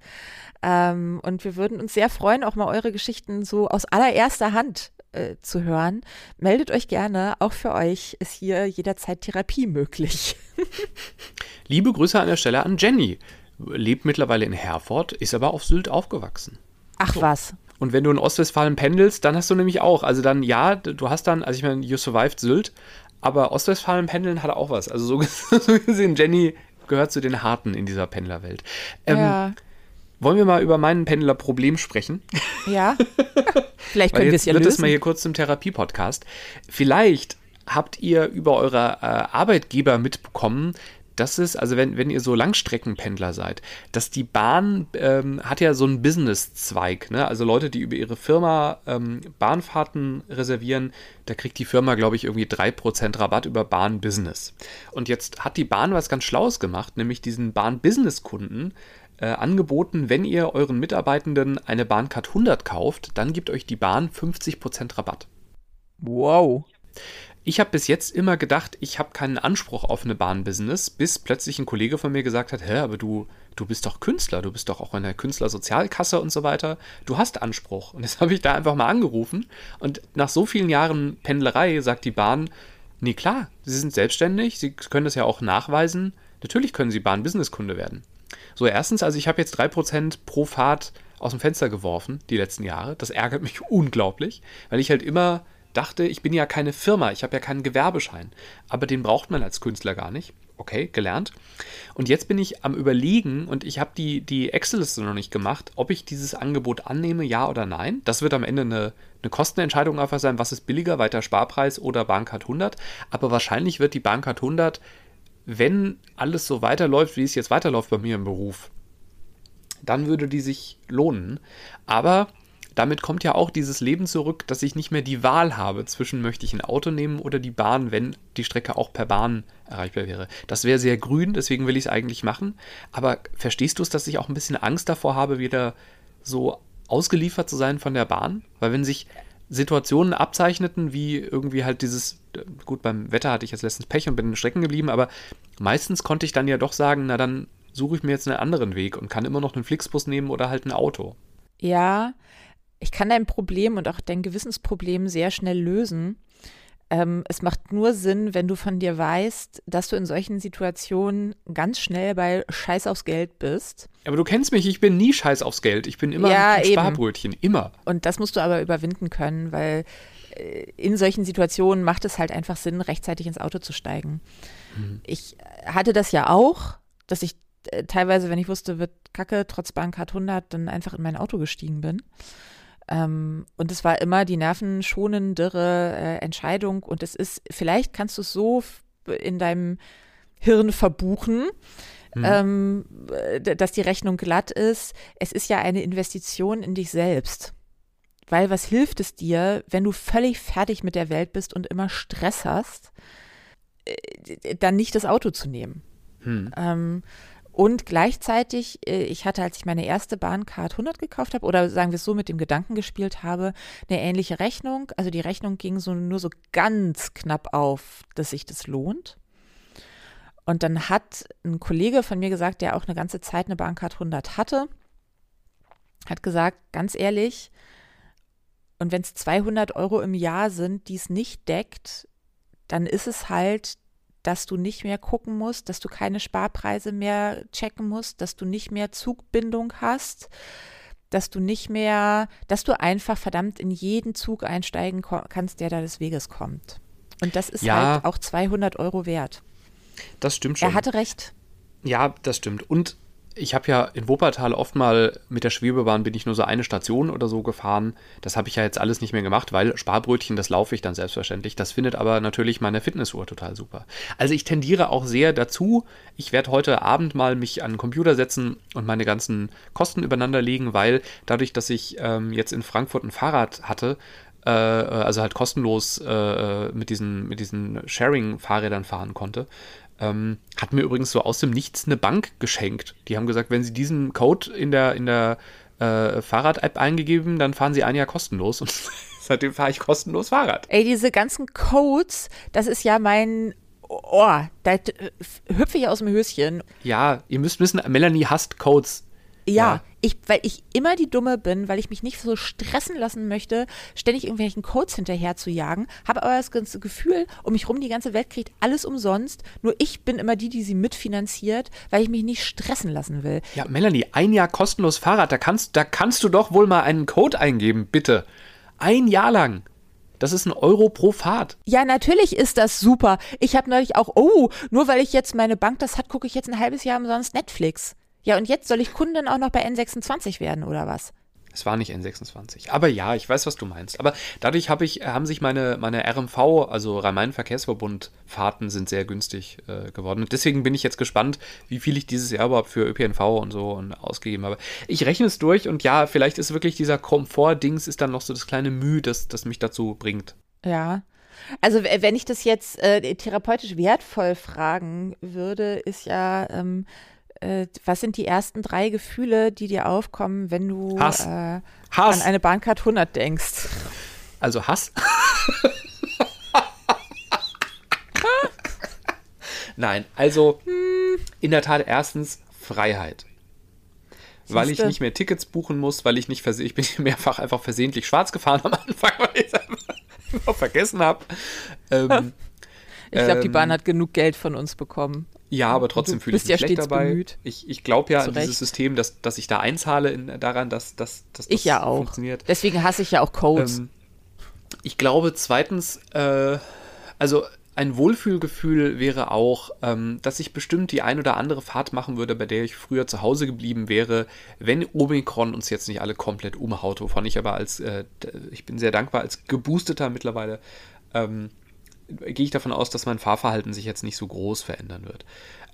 [SPEAKER 1] Ähm, und wir würden uns sehr freuen, auch mal eure Geschichten so aus allererster Hand äh, zu hören. Meldet euch gerne. Auch für euch ist hier jederzeit Therapie möglich.
[SPEAKER 2] Liebe Grüße an der Stelle an Jenny. Lebt mittlerweile in Herford, ist aber auf Sylt aufgewachsen.
[SPEAKER 1] Ach was.
[SPEAKER 2] Und wenn du in Ostwestfalen pendelst, dann hast du nämlich auch. Also dann, ja, du hast dann, also ich meine, you survived Sylt, aber Ostwestfalen pendeln hat auch was. Also so, gesehen, Jenny gehört zu den Harten in dieser Pendlerwelt. Ähm,
[SPEAKER 1] ja.
[SPEAKER 2] Wollen wir mal über mein Pendlerproblem sprechen?
[SPEAKER 1] Ja. Vielleicht können wir es ja
[SPEAKER 2] wird es mal
[SPEAKER 1] lösen.
[SPEAKER 2] hier kurz zum Therapie-Podcast. Vielleicht habt ihr über eure äh, Arbeitgeber mitbekommen, dass es, also wenn, wenn ihr so Langstreckenpendler seid, dass die Bahn ähm, hat ja so einen Business-Zweig, ne? Also Leute, die über ihre Firma ähm, Bahnfahrten reservieren, da kriegt die Firma, glaube ich, irgendwie 3% Rabatt über Bahn-Business. Und jetzt hat die Bahn was ganz Schlaues gemacht, nämlich diesen Bahn-Business-Kunden äh, angeboten, wenn ihr euren Mitarbeitenden eine Bahncard 100 kauft, dann gibt euch die Bahn 50% Rabatt.
[SPEAKER 1] Wow.
[SPEAKER 2] Ich habe bis jetzt immer gedacht, ich habe keinen Anspruch auf eine Bahnbusiness, bis plötzlich ein Kollege von mir gesagt hat, hä, aber du, du bist doch Künstler, du bist doch auch in der Künstlersozialkasse und so weiter. Du hast Anspruch. Und jetzt habe ich da einfach mal angerufen und nach so vielen Jahren Pendlerei sagt die Bahn, nee klar, Sie sind selbstständig, Sie können das ja auch nachweisen. Natürlich können Sie Bahn-Business-Kunde werden. So, erstens, also ich habe jetzt 3% pro Fahrt aus dem Fenster geworfen, die letzten Jahre. Das ärgert mich unglaublich, weil ich halt immer dachte, ich bin ja keine Firma, ich habe ja keinen Gewerbeschein. Aber den braucht man als Künstler gar nicht. Okay, gelernt. Und jetzt bin ich am Überlegen und ich habe die, die Excel-Liste noch nicht gemacht, ob ich dieses Angebot annehme, ja oder nein. Das wird am Ende eine, eine Kostenentscheidung einfach sein, was ist billiger, weiter Sparpreis oder Bahncard 100. Aber wahrscheinlich wird die Bahncard 100 wenn alles so weiterläuft, wie es jetzt weiterläuft bei mir im Beruf, dann würde die sich lohnen. Aber damit kommt ja auch dieses Leben zurück, dass ich nicht mehr die Wahl habe zwischen möchte ich ein Auto nehmen oder die Bahn, wenn die Strecke auch per Bahn erreichbar wäre. Das wäre sehr grün, deswegen will ich es eigentlich machen. Aber verstehst du es, dass ich auch ein bisschen Angst davor habe, wieder so ausgeliefert zu sein von der Bahn? Weil wenn sich Situationen abzeichneten, wie irgendwie halt dieses, gut, beim Wetter hatte ich jetzt letztens Pech und bin in Strecken geblieben, aber meistens konnte ich dann ja doch sagen, na dann suche ich mir jetzt einen anderen Weg und kann immer noch einen Flixbus nehmen oder halt ein Auto.
[SPEAKER 1] Ja, ich kann dein Problem und auch dein Gewissensproblem sehr schnell lösen. Ähm, es macht nur Sinn, wenn du von dir weißt, dass du in solchen Situationen ganz schnell bei Scheiß aufs Geld bist.
[SPEAKER 2] Aber du kennst mich, ich bin nie scheiß aufs Geld. Ich bin immer
[SPEAKER 1] Ja,
[SPEAKER 2] ein
[SPEAKER 1] eben.
[SPEAKER 2] Sparbrötchen, immer.
[SPEAKER 1] Und das musst du aber überwinden können, weil äh, in solchen Situationen macht es halt einfach Sinn, rechtzeitig ins Auto zu steigen. Ich hatte das ja auch, dass ich äh, teilweise, wenn ich wusste, wird Kacke, trotz Bahncard 100, dann einfach in mein Auto gestiegen bin. Ähm, und es war immer die nervenschonendere äh, Entscheidung. Und es ist, vielleicht kannst du es so in deinem Hirn verbuchen, ähm, äh, dass die Rechnung glatt ist. Es ist ja eine Investition in dich selbst. Weil was hilft es dir, wenn du völlig fertig mit der Welt bist und immer Stress hast, äh, dann nicht das Auto zu nehmen?
[SPEAKER 2] Hm.
[SPEAKER 1] Ähm, und gleichzeitig, äh, ich hatte, als ich meine erste Bahncard 100 gekauft habe, oder sagen wir es so, mit dem Gedanken gespielt habe, eine ähnliche Rechnung. Also die Rechnung ging so nur so ganz knapp auf, dass sich das lohnt. Und dann hat ein Kollege von mir gesagt, der auch eine ganze Zeit eine Bahncard 100 hatte, hat gesagt, ganz ehrlich, und wenn es 200 Euro im Jahr sind, die es nicht deckt, dann ist es halt, dass du nicht mehr gucken musst, dass du keine Sparpreise mehr checken musst, dass du nicht mehr Zugbindung hast, dass du nicht mehr, dass du einfach verdammt in jeden Zug einsteigen kannst, der da des Weges kommt. Und das ist
[SPEAKER 2] Ja.
[SPEAKER 1] halt auch 200 Euro wert.
[SPEAKER 2] Das stimmt schon.
[SPEAKER 1] Er hatte recht.
[SPEAKER 2] Ja, das stimmt. Und ich habe ja in Wuppertal oft mal mit der Schwebebahn bin ich nur so eine Station oder so gefahren. Das habe ich ja jetzt alles nicht mehr gemacht, weil Sparbrötchen, das laufe ich dann selbstverständlich. Das findet aber natürlich meine Fitnessuhr total super. Also ich tendiere auch sehr dazu. Ich werde heute Abend mal mich an den Computer setzen und meine ganzen Kosten übereinander legen, weil dadurch, dass ich ähm, jetzt in Frankfurt ein Fahrrad hatte, äh, also halt kostenlos äh, mit diesen, mit diesen Sharing-Fahrrädern fahren konnte, ähm, hat mir übrigens so aus dem Nichts eine Bank geschenkt. Die haben gesagt, wenn Sie diesen Code in der, in der äh, Fahrrad-App eingegeben, dann fahren Sie ein Jahr kostenlos. Und seitdem fahre ich kostenlos Fahrrad.
[SPEAKER 1] Ey, diese ganzen Codes, das ist ja mein Oh, da hüpfe ich aus dem Höschen.
[SPEAKER 2] Ja, ihr müsst wissen, Melanie hasst Codes.
[SPEAKER 1] Ja, ja, ich, weil ich immer die Dumme bin, weil ich mich nicht so stressen lassen möchte, ständig irgendwelchen Codes hinterher zu jagen, habe aber das ganze Gefühl, um mich rum, die ganze Welt kriegt alles umsonst. Nur ich bin immer die, die sie mitfinanziert, weil ich mich nicht stressen lassen will.
[SPEAKER 2] Ja, Melanie, ein Jahr kostenlos Fahrrad, da kannst, da kannst du doch wohl mal einen Code eingeben, bitte. Ein Jahr lang. Das ist ein Euro pro Fahrt.
[SPEAKER 1] Ja, natürlich ist das super. Ich habe neulich auch, oh, nur weil ich jetzt meine Bank das hat, gucke ich jetzt ein halbes Jahr umsonst Netflix. Ja, und jetzt soll ich Kundin auch noch bei N26 werden, oder was?
[SPEAKER 2] Es war nicht N26. Aber ja, ich weiß, was du meinst. Aber dadurch hab ich, haben sich meine, meine RMV, also Rhein-Main-Verkehrsverbund-Fahrten sind sehr günstig äh, geworden. Und deswegen bin ich jetzt gespannt, wie viel ich dieses Jahr überhaupt für ÖPNV und so und ausgegeben habe. Ich rechne es durch und ja, vielleicht ist wirklich dieser Komfort-Dings ist dann noch so das kleine Mühe, das, das mich dazu bringt.
[SPEAKER 1] Ja. Also wenn ich das jetzt äh, therapeutisch wertvoll fragen würde, ist ja, ähm, äh, was sind die ersten drei Gefühle, die dir aufkommen, wenn du
[SPEAKER 2] Hass.
[SPEAKER 1] Äh,
[SPEAKER 2] Hass.
[SPEAKER 1] an eine Bahncard 100 denkst?
[SPEAKER 2] Also Hass? Nein, also in der Tat erstens Freiheit. Siehste? Weil ich nicht mehr Tickets buchen muss, weil ich nicht ich bin mehrfach einfach versehentlich schwarz gefahren am Anfang, weil ich es einfach vergessen habe. Ähm,
[SPEAKER 1] ich glaube, die Bahn ähm, hat genug Geld von uns bekommen.
[SPEAKER 2] Ja, aber trotzdem fühle ich mich ja schlecht dabei. Bemüht. Ich, ich glaube ja an dieses System, dass, dass ich da einzahle in, daran, dass, dass, dass
[SPEAKER 1] das ich ja auch. funktioniert. Deswegen hasse ich ja auch Codes. Ähm,
[SPEAKER 2] ich glaube zweitens, äh, also ein Wohlfühlgefühl wäre auch, ähm, dass ich bestimmt die ein oder andere Fahrt machen würde, bei der ich früher zu Hause geblieben wäre, wenn Omikron uns jetzt nicht alle komplett umhaut, wovon ich aber als, äh, ich bin sehr dankbar, als Geboosteter mittlerweile ähm, gehe ich davon aus, dass mein Fahrverhalten sich jetzt nicht so groß verändern wird.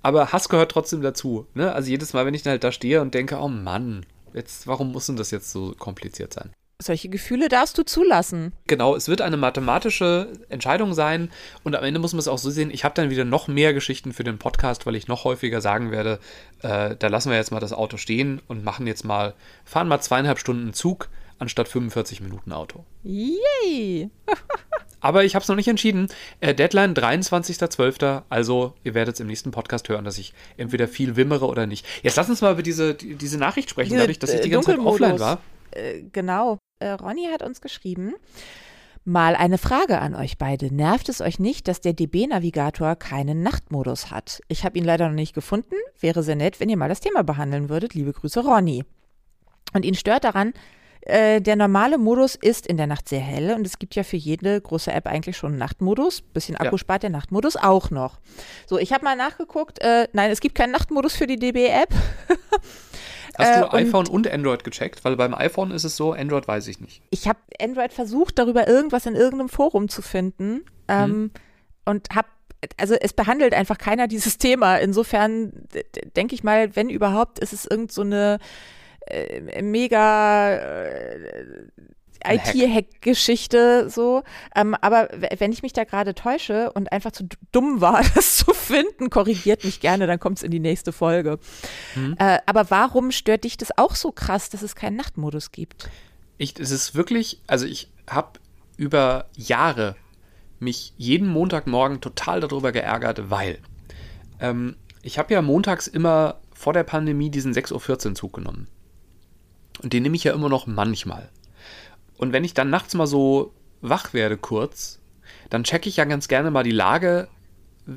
[SPEAKER 2] Aber Hass gehört trotzdem dazu. Ne? Also jedes Mal, wenn ich dann halt da stehe und denke, oh Mann, jetzt, warum muss denn das jetzt so kompliziert sein?
[SPEAKER 1] Solche Gefühle darfst du zulassen.
[SPEAKER 2] Genau, es wird eine mathematische Entscheidung sein und am Ende muss man es auch so sehen, ich habe dann wieder noch mehr Geschichten für den Podcast, weil ich noch häufiger sagen werde, äh, da lassen wir jetzt mal das Auto stehen und machen jetzt mal, fahren mal zweieinhalb Stunden Zug anstatt 45 Minuten Auto.
[SPEAKER 1] Yay!
[SPEAKER 2] Aber ich habe es noch nicht entschieden. Äh, Deadline 23.12. Also ihr werdet es im nächsten Podcast hören, dass ich entweder viel wimmere oder nicht. Jetzt lass uns mal über diese, diese Nachricht sprechen, diese, dadurch, dass ich die ganze Zeit offline war.
[SPEAKER 1] Äh, genau. Äh, Ronny hat uns geschrieben. Mal eine Frage an euch beide. Nervt es euch nicht, dass der DB-Navigator keinen Nachtmodus hat? Ich habe ihn leider noch nicht gefunden. Wäre sehr nett, wenn ihr mal das Thema behandeln würdet. Liebe Grüße, Ronny. Und ihn stört daran, äh, der normale Modus ist in der Nacht sehr hell und es gibt ja für jede große App eigentlich schon einen Nachtmodus. Bisschen Akku ja. spart der Nachtmodus auch noch. So, ich habe mal nachgeguckt. Äh, nein, es gibt keinen Nachtmodus für die DB-App.
[SPEAKER 2] Hast du äh, iPhone und Android gecheckt? Weil beim iPhone ist es so, Android weiß ich nicht.
[SPEAKER 1] Ich habe Android versucht, darüber irgendwas in irgendeinem Forum zu finden ähm, hm. und habe also es behandelt einfach keiner dieses Thema. Insofern denke ich mal, wenn überhaupt, ist es irgend so eine äh, mega äh, IT-Hack-Geschichte so. Ähm, aber wenn ich mich da gerade täusche und einfach zu dumm war, das zu finden, korrigiert mich gerne, dann kommt es in die nächste Folge. Mhm. Äh, aber warum stört dich das auch so krass, dass es keinen Nachtmodus gibt?
[SPEAKER 2] Ich, es ist wirklich, also ich habe über Jahre mich jeden Montagmorgen total darüber geärgert, weil ähm, ich habe ja montags immer vor der Pandemie diesen 6.14 Uhr Zug genommen. Und den nehme ich ja immer noch manchmal. Und wenn ich dann nachts mal so wach werde kurz, dann checke ich ja ganz gerne mal die Lage,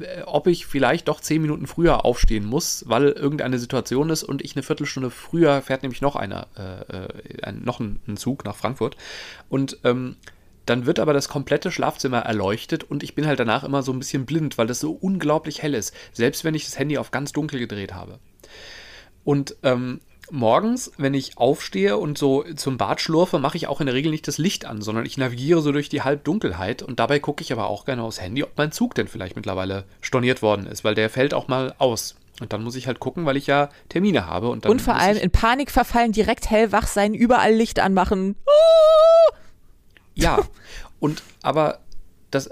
[SPEAKER 2] äh, ob ich vielleicht doch zehn Minuten früher aufstehen muss, weil irgendeine Situation ist und ich eine Viertelstunde früher fährt nämlich noch einer, äh, äh ein, noch ein, Zug nach Frankfurt. Und ähm, dann wird aber das komplette Schlafzimmer erleuchtet und ich bin halt danach immer so ein bisschen blind, weil das so unglaublich hell ist, selbst wenn ich das Handy auf ganz dunkel gedreht habe. Und ähm, morgens, wenn ich aufstehe und so zum Bad schlurfe, mache ich auch in der Regel nicht das Licht an, sondern ich navigiere so durch die Halbdunkelheit und dabei gucke ich aber auch gerne aufs Handy, ob mein Zug denn vielleicht mittlerweile storniert worden ist, weil der fällt auch mal aus. Und dann muss ich halt gucken, weil ich ja Termine habe. Und, dann
[SPEAKER 1] und vor allem in Panik verfallen, direkt hellwach sein, überall Licht anmachen.
[SPEAKER 2] Ja, und aber das,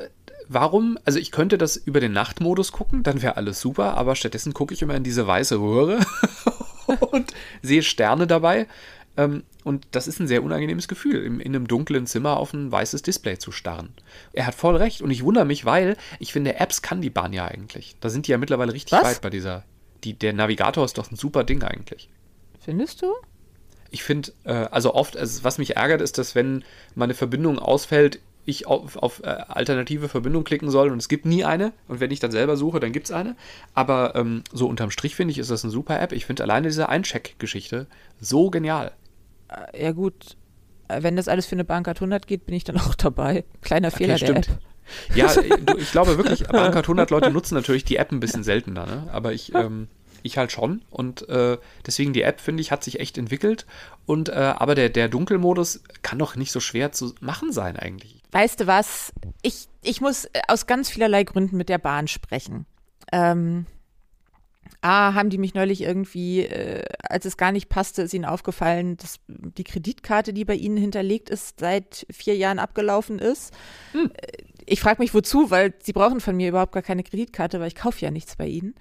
[SPEAKER 2] warum, also ich könnte das über den Nachtmodus gucken, dann wäre alles super, aber stattdessen gucke ich immer in diese weiße Röhre und sehe Sterne dabei. Ähm, und das ist ein sehr unangenehmes Gefühl, in, einem dunklen Zimmer auf ein weißes Display zu starren. Er hat voll recht und ich wundere mich, weil ich finde, Apps kann die Bahn ja eigentlich. Da sind die ja mittlerweile richtig
[SPEAKER 1] Was?
[SPEAKER 2] weit bei dieser. Die, der Navigator ist doch ein super Ding eigentlich.
[SPEAKER 1] Findest du?
[SPEAKER 2] Ich finde, äh, also oft, also was mich ärgert, ist, dass wenn meine Verbindung ausfällt, ich auf, auf äh, alternative Verbindung klicken soll und es gibt nie eine. Und wenn ich dann selber suche, dann gibt es eine. Aber ähm, so unterm Strich finde ich, ist das eine super App. Ich finde alleine diese Eincheck-Geschichte so genial.
[SPEAKER 1] Äh, Ja gut, Äh, wenn das alles für eine Bankart 100 geht, bin ich dann auch dabei. Kleiner Fehler der
[SPEAKER 2] stimmt.
[SPEAKER 1] App.
[SPEAKER 2] Ja, äh, ich glaube wirklich, Bankart 100 Leute nutzen natürlich die App ein bisschen seltener, ne? aber ich, ähm, ich halt schon. Und äh, deswegen die App, finde ich, hat sich echt entwickelt. Und äh, aber der, der Dunkelmodus kann doch nicht so schwer zu machen sein eigentlich.
[SPEAKER 1] Weißt du was? Ich, ich muss äh, aus ganz vielerlei Gründen mit der Bahn sprechen. Ähm, A, haben die mich neulich irgendwie, äh, als es gar nicht passte, ist ihnen aufgefallen, dass die Kreditkarte, die bei ihnen hinterlegt ist, seit vier Jahren abgelaufen ist. Äh, Ich frage mich, wozu, weil sie brauchen von mir überhaupt gar keine Kreditkarte, weil ich kaufe ja nichts bei ihnen.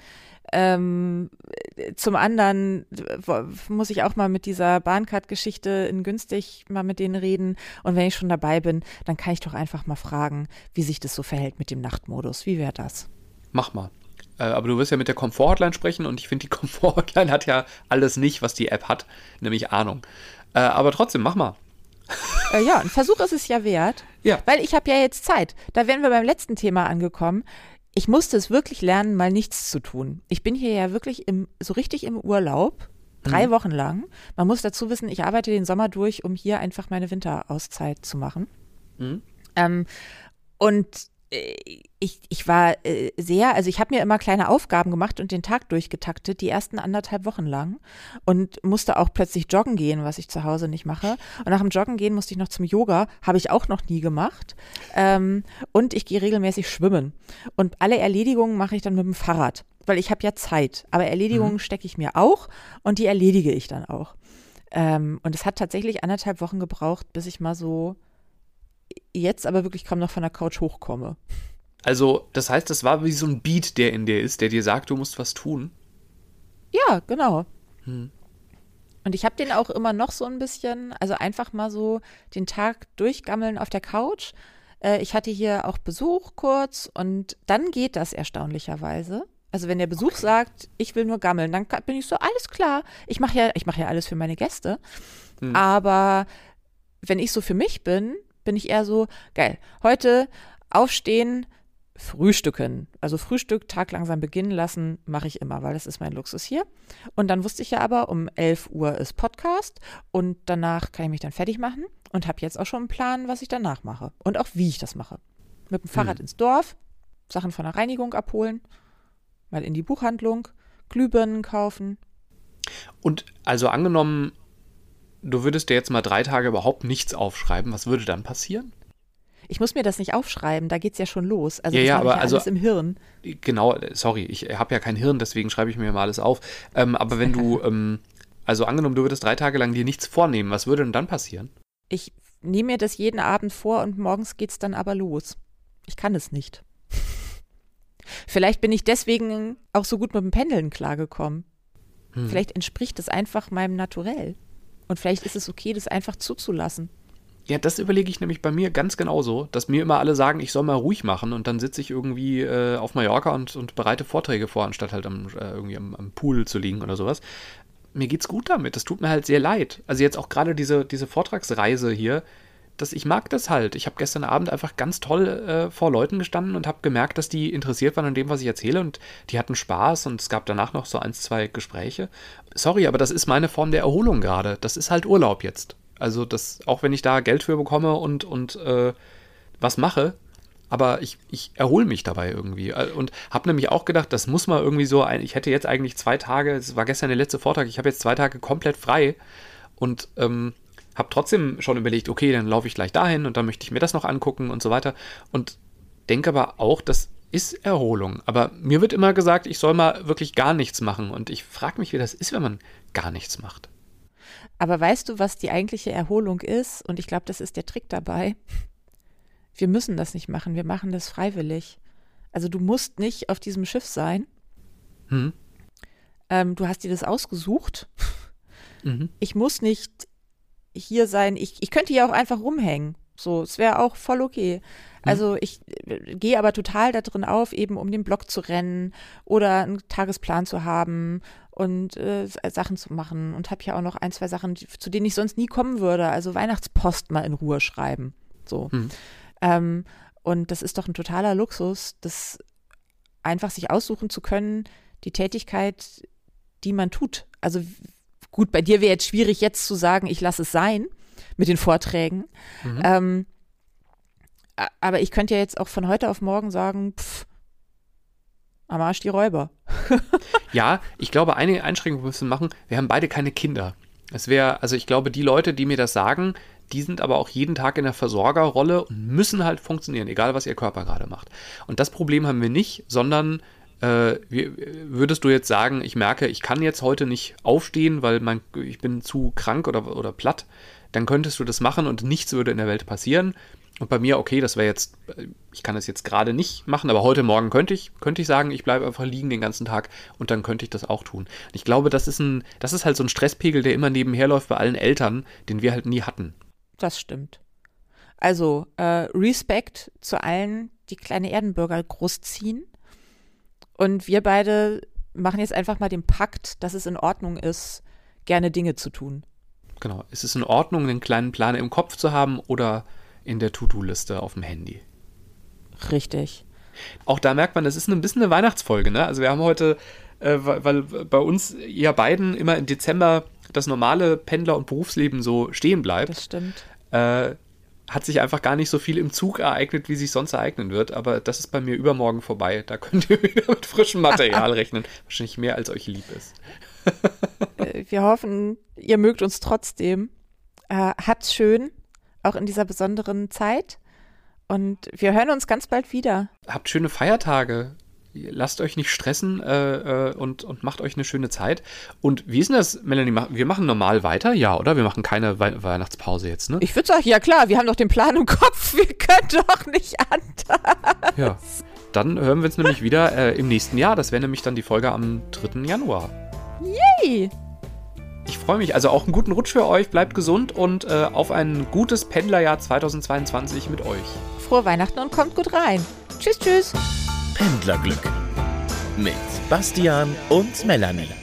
[SPEAKER 1] Ähm, äh, zum anderen muss ich auch mal mit dieser Bahncard-Geschichte in günstig mal mit denen reden. Und wenn ich schon dabei bin, dann kann ich doch einfach mal fragen, wie sich das so verhält mit dem Nachtmodus. Wie wäre das?
[SPEAKER 2] Mach mal. Äh, aber du wirst ja mit der Komfort-Hotline sprechen und ich finde, die Komfort-Hotline hat ja alles nicht, was die App hat, nämlich Ahnung. Äh, aber trotzdem, mach mal.
[SPEAKER 1] Äh, ja, ein Versuch ist es ja wert.
[SPEAKER 2] Ja.
[SPEAKER 1] Weil ich habe ja jetzt Zeit. Da wären wir beim letzten Thema angekommen. Ich musste es wirklich lernen, mal nichts zu tun. Ich bin hier ja wirklich im, so richtig im Urlaub. Drei Wochen lang. Man muss dazu wissen, ich arbeite den Sommer durch, um hier einfach meine Winterauszeit zu machen.
[SPEAKER 2] Mhm.
[SPEAKER 1] Ähm, und ich, ich war äh, sehr, also ich habe mir immer kleine Aufgaben gemacht und den Tag durchgetaktet, die ersten anderthalb Wochen lang und musste auch plötzlich joggen gehen, was ich zu Hause nicht mache. Und nach dem Joggen gehen musste ich noch zum Yoga, habe ich auch noch nie gemacht. Ähm, und ich gehe regelmäßig schwimmen. Und alle Erledigungen mache ich dann mit dem Fahrrad, weil ich habe ja Zeit. Aber Erledigungen stecke ich mir auch und die erledige ich dann auch. Ähm, und es hat tatsächlich anderthalb Wochen gebraucht, bis ich mal so jetzt aber wirklich kaum noch von der Couch hochkomme.
[SPEAKER 2] Also, das heißt, das war wie so ein Beat, der in dir ist, der dir sagt, du musst was tun.
[SPEAKER 1] Ja, genau.
[SPEAKER 2] Hm.
[SPEAKER 1] Und ich habe den auch immer noch so ein bisschen, also einfach mal so den Tag durchgammeln auf der Couch. Äh, ich hatte hier auch Besuch kurz und dann geht das erstaunlicherweise. Also wenn der Besuch sagt, ich will nur gammeln, dann bin ich so, alles klar. Ich mache ja, ich mache ja alles für meine Gäste.
[SPEAKER 2] Hm.
[SPEAKER 1] Aber wenn ich so für mich bin, bin ich eher so, geil, heute aufstehen, frühstücken. Also Frühstück, Tag langsam beginnen lassen, mache ich immer, weil das ist mein Luxus hier. Und dann wusste ich ja aber, um 11 Uhr ist Podcast und danach kann ich mich dann fertig machen und habe jetzt auch schon einen Plan, was ich danach mache und auch wie ich das mache. Mit dem Fahrrad ins Dorf, Sachen von der Reinigung abholen, mal in die Buchhandlung, Glühbirnen kaufen.
[SPEAKER 2] Und also angenommen, du würdest dir jetzt mal drei Tage überhaupt nichts aufschreiben, was würde dann passieren?
[SPEAKER 1] Ich muss mir das nicht aufschreiben, da geht's ja schon los. Also
[SPEAKER 2] Ja,
[SPEAKER 1] das
[SPEAKER 2] ja, aber
[SPEAKER 1] ja
[SPEAKER 2] also-
[SPEAKER 1] alles im Hirn.
[SPEAKER 2] Genau, sorry, ich habe ja kein Hirn, deswegen schreibe ich mir mal alles auf. Ähm, aber wenn du, ähm, also angenommen, du würdest drei Tage lang dir nichts vornehmen, was würde denn dann passieren?
[SPEAKER 1] Ich nehme mir das jeden Abend vor und morgens geht's dann aber los. Ich kann es nicht. Vielleicht bin ich deswegen auch so gut mit dem Pendeln klargekommen.
[SPEAKER 2] Hm.
[SPEAKER 1] Vielleicht entspricht es einfach meinem Naturell. Und vielleicht ist es okay, das einfach zuzulassen.
[SPEAKER 2] Ja, das überlege ich nämlich bei mir ganz genauso, dass mir immer alle sagen, ich soll mal ruhig machen und dann sitze ich irgendwie äh, auf Mallorca und, und bereite Vorträge vor, anstatt halt am, äh, irgendwie am, am Pool zu liegen oder sowas. Mir geht's gut damit. Das tut mir halt sehr leid. Also jetzt auch gerade diese, diese Vortragsreise hier, dass ich mag das halt. Ich habe gestern Abend einfach ganz toll äh, vor Leuten gestanden und habe gemerkt, dass die interessiert waren an dem, was ich erzähle und die hatten Spaß und es gab danach noch so eins, zwei Gespräche. Sorry, aber das ist meine Form der Erholung gerade. Das ist halt Urlaub jetzt. Also das, auch wenn ich da Geld für bekomme und, und äh, was mache, aber ich, ich erhole mich dabei irgendwie. Äh, und habe nämlich auch gedacht, das muss mal irgendwie so, ein, ich hätte jetzt eigentlich zwei Tage, es war gestern der letzte Vortag, ich habe jetzt zwei Tage komplett frei und ähm, habe trotzdem schon überlegt, okay, dann laufe ich gleich dahin und dann möchte ich mir das noch angucken und so weiter. Und denke aber auch, das ist Erholung. Aber mir wird immer gesagt, ich soll mal wirklich gar nichts machen. Und ich frage mich, wie das ist, wenn man gar nichts macht.
[SPEAKER 1] Aber weißt du, was die eigentliche Erholung ist? Und ich glaube, das ist der Trick dabei. Wir müssen das nicht machen, wir machen das freiwillig. Also du musst nicht auf diesem Schiff sein. Hm. Ähm, du hast dir das ausgesucht. Mhm. Ich muss nicht hier sein. Ich, ich könnte hier auch einfach rumhängen. So, es wäre auch voll okay. Mhm. Also ich äh, gehe aber total da drin auf, eben um den Block zu rennen oder einen Tagesplan zu haben und äh, Sachen zu machen und habe ja auch noch ein, zwei Sachen, zu denen ich sonst nie kommen würde. Also Weihnachtspost mal in Ruhe schreiben. So. Mhm. Ähm, und das ist doch ein totaler Luxus, das einfach sich aussuchen zu können, die Tätigkeit, die man tut. Also gut, bei dir wäre jetzt schwierig, jetzt zu sagen, ich lasse es sein mit den Vorträgen. Mhm. Ähm, aber ich könnte ja jetzt auch von heute auf morgen sagen, pff, am Arsch die Räuber.
[SPEAKER 2] ja, ich glaube, eine Einschränkung müssen wir machen. Wir haben beide keine Kinder. Es wäre, also ich glaube, die Leute, die mir das sagen, die sind aber auch jeden Tag in der Versorgerrolle und müssen halt funktionieren, egal was ihr Körper gerade macht. Und das Problem haben wir nicht, sondern äh, würdest du jetzt sagen, ich merke, ich kann jetzt heute nicht aufstehen, weil mein, ich bin zu krank oder, oder platt, dann könntest du das machen und nichts würde in der Welt passieren. Und bei mir, okay, das wäre jetzt, ich kann das jetzt gerade nicht machen, aber heute Morgen könnte ich, könnte ich sagen, ich bleibe einfach liegen den ganzen Tag und dann könnte ich das auch tun. Und ich glaube, das ist ein, das ist halt so ein Stresspegel, der immer nebenher läuft bei allen Eltern, den wir halt nie hatten.
[SPEAKER 1] Das stimmt. Also äh, Respekt zu allen, die kleine Erdenbürger großziehen. Und wir beide machen jetzt einfach mal den Pakt, dass es in Ordnung ist, gerne Dinge zu tun.
[SPEAKER 2] Genau. Ist es in Ordnung, einen kleinen Plan im Kopf zu haben oder in der To-Do-Liste auf dem Handy?
[SPEAKER 1] Richtig.
[SPEAKER 2] Auch da merkt man, das ist ein bisschen eine Weihnachtsfolge. Ne? Also wir haben heute, äh, weil bei uns ja beiden immer im Dezember das normale Pendler- und Berufsleben so stehen bleibt.
[SPEAKER 1] Das stimmt.
[SPEAKER 2] Äh, hat sich einfach gar nicht so viel im Zug ereignet, wie sich sonst ereignen wird. Aber das ist bei mir übermorgen vorbei. Da könnt ihr wieder mit frischem Material rechnen. Wahrscheinlich mehr, als euch lieb ist.
[SPEAKER 1] Äh, wir hoffen, ihr mögt uns trotzdem. Äh, habt's schön, auch in dieser besonderen Zeit. Und wir hören uns ganz bald wieder.
[SPEAKER 2] Habt schöne Feiertage lasst euch nicht stressen äh, äh, und, und macht euch eine schöne Zeit. Und wie ist denn das, Melanie? Wir machen normal weiter, ja, oder? Wir machen keine We Weihnachtspause jetzt, ne?
[SPEAKER 1] Ich würde sagen, ja klar, wir haben doch den Plan im Kopf, wir können doch nicht anders.
[SPEAKER 2] Ja, dann hören wir uns nämlich wieder äh, im nächsten Jahr. Das wäre nämlich dann die Folge am 3. Januar.
[SPEAKER 1] Yay!
[SPEAKER 2] Ich freue mich. Also auch einen guten Rutsch für euch. Bleibt gesund und äh, auf ein gutes Pendlerjahr 2022 mit euch.
[SPEAKER 1] Frohe Weihnachten und kommt gut rein. Tschüss, tschüss.
[SPEAKER 3] Pendlerglück mit Bastian und Melanie.